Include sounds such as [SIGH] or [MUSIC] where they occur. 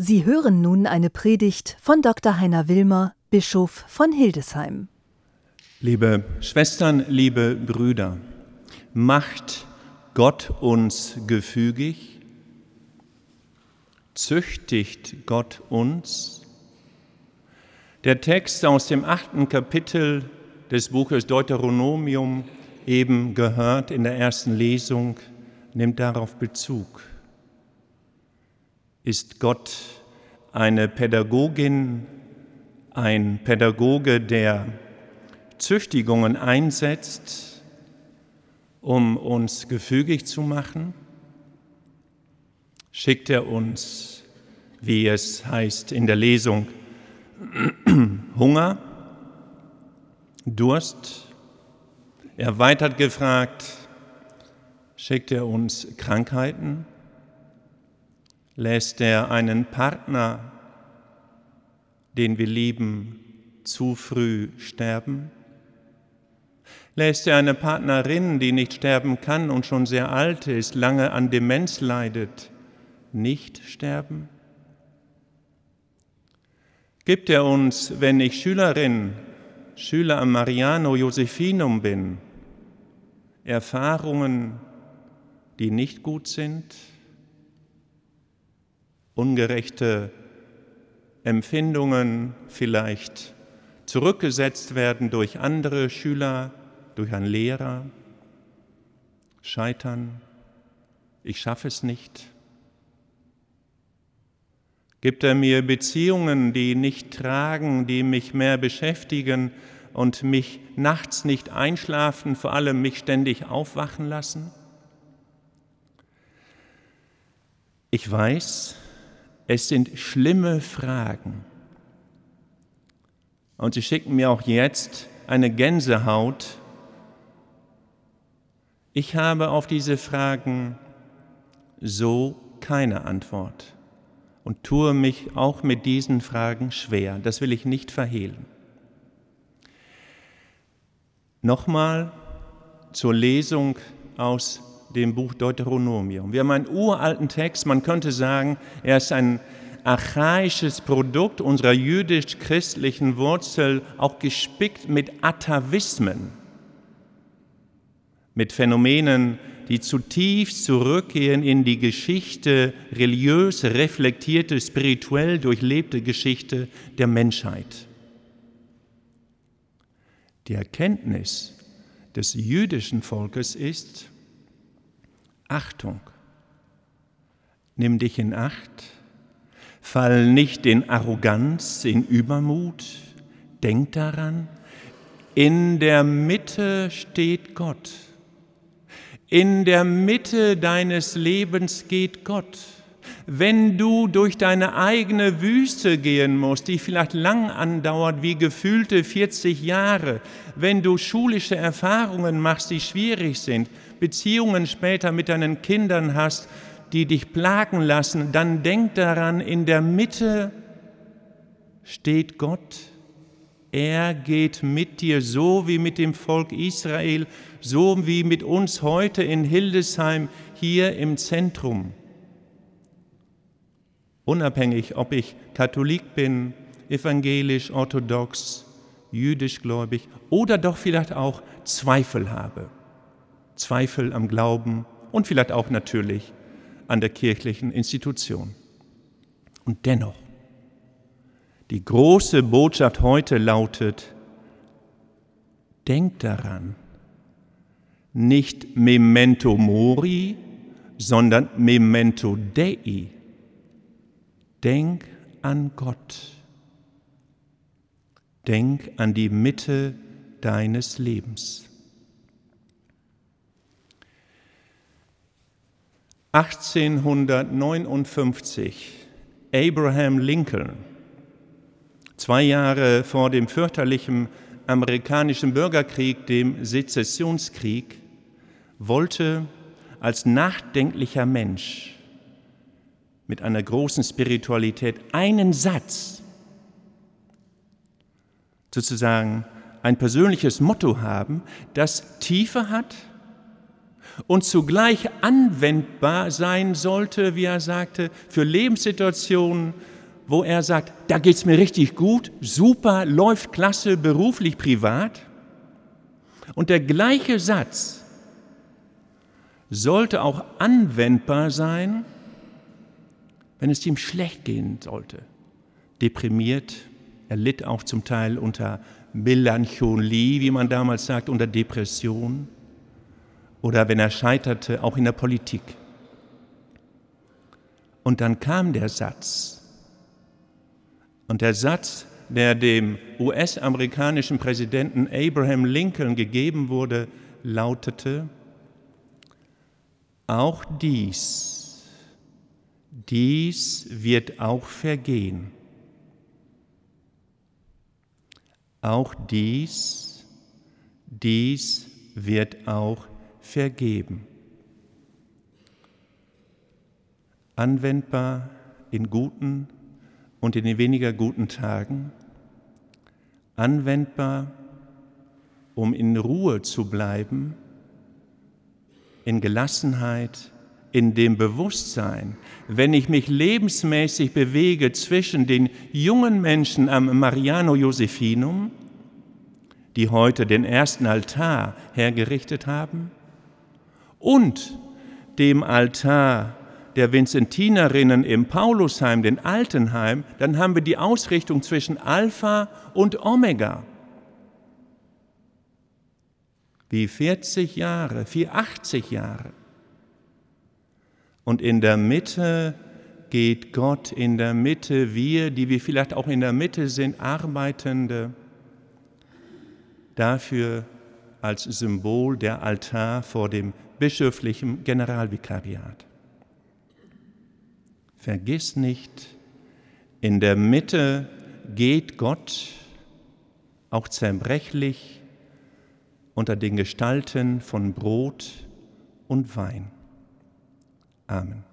Sie hören nun eine Predigt von Dr. Heiner Wilmer, Bischof von Hildesheim. Liebe Schwestern, liebe Brüder, macht Gott uns gefügig? Züchtigt Gott uns? Der Text aus dem achten Kapitel des Buches Deuteronomium, eben gehört in der ersten Lesung, nimmt darauf Bezug. Ist Gott eine Pädagogin, ein Pädagoge, der Züchtigungen einsetzt, um uns gefügig zu machen? Schickt er uns, wie es heißt in der Lesung, [CLEARS THROAT] Hunger, Durst? Erweitert gefragt, schickt er uns Krankheiten? Lässt er einen Partner, den wir lieben, zu früh sterben? Lässt er eine Partnerin, die nicht sterben kann und schon sehr alt ist, lange an Demenz leidet, nicht sterben? Gibt er uns, wenn ich Schülerin, Schüler am Mariano Josephinum bin, Erfahrungen, die nicht gut sind? Ungerechte Empfindungen vielleicht zurückgesetzt werden durch andere Schüler, durch einen Lehrer, scheitern, ich schaffe es nicht. Gibt er mir Beziehungen, die nicht tragen, die mich mehr beschäftigen und mich nachts nicht einschlafen, vor allem mich ständig aufwachen lassen? Ich weiß, es sind schlimme Fragen. Und sie schicken mir auch jetzt eine Gänsehaut. Ich habe auf diese Fragen so keine Antwort und tue mich auch mit diesen Fragen schwer. Das will ich nicht verhehlen. Nochmal zur Lesung aus dem Buch Deuteronomium. Wir haben einen uralten Text, man könnte sagen, er ist ein archaisches Produkt unserer jüdisch-christlichen Wurzel, auch gespickt mit Atavismen, mit Phänomenen, die zutiefst zurückgehen in die Geschichte, religiös reflektierte, spirituell durchlebte Geschichte der Menschheit. Die Erkenntnis des jüdischen Volkes ist, Achtung, nimm dich in Acht, fall nicht in Arroganz, in Übermut, denk daran, in der Mitte steht Gott. In der Mitte deines Lebens geht Gott. Wenn du durch deine eigene Wüste gehen musst, die vielleicht lang andauert wie gefühlte 40 Jahre, wenn du schulische Erfahrungen machst, die schwierig sind, Beziehungen später mit deinen Kindern hast, die dich plagen lassen, dann denk daran, in der Mitte steht Gott. Er geht mit dir, so wie mit dem Volk Israel, so wie mit uns heute in Hildesheim hier im Zentrum. Unabhängig, ob ich Katholik bin, evangelisch, orthodox, jüdisch gläubig oder doch vielleicht auch Zweifel habe. Zweifel am Glauben und vielleicht auch natürlich an der kirchlichen Institution. Und dennoch, die große Botschaft heute lautet, denkt daran, nicht memento mori, sondern memento dei. Denk an Gott. Denk an die Mitte deines Lebens. 1859 Abraham Lincoln, zwei Jahre vor dem fürchterlichen amerikanischen Bürgerkrieg, dem Sezessionskrieg, wollte als nachdenklicher Mensch mit einer großen Spiritualität einen Satz, sozusagen ein persönliches Motto haben, das Tiefe hat und zugleich anwendbar sein sollte, wie er sagte, für Lebenssituationen, wo er sagt, da geht es mir richtig gut, super, läuft klasse, beruflich, privat. Und der gleiche Satz sollte auch anwendbar sein, wenn es ihm schlecht gehen sollte. Deprimiert, er litt auch zum Teil unter Melancholie, wie man damals sagt, unter Depression oder wenn er scheiterte, auch in der Politik. Und dann kam der Satz. Und der Satz, der dem US-amerikanischen Präsidenten Abraham Lincoln gegeben wurde, lautete, auch dies, dies wird auch vergehen. Auch dies, dies wird auch vergeben. Anwendbar in guten und in den weniger guten Tagen. Anwendbar, um in Ruhe zu bleiben, in Gelassenheit, in dem Bewusstsein, wenn ich mich lebensmäßig bewege zwischen den jungen Menschen am Mariano Josephinum, die heute den ersten Altar hergerichtet haben, und dem Altar der Vinzentinerinnen im Paulusheim, den Altenheim, dann haben wir die Ausrichtung zwischen Alpha und Omega. Wie 40 Jahre, wie 80 Jahre. Und in der Mitte geht Gott, in der Mitte wir, die wir vielleicht auch in der Mitte sind, Arbeitende, dafür als Symbol der Altar vor dem bischöflichen Generalvikariat. Vergiss nicht, in der Mitte geht Gott auch zerbrechlich unter den Gestalten von Brot und Wein. Amen.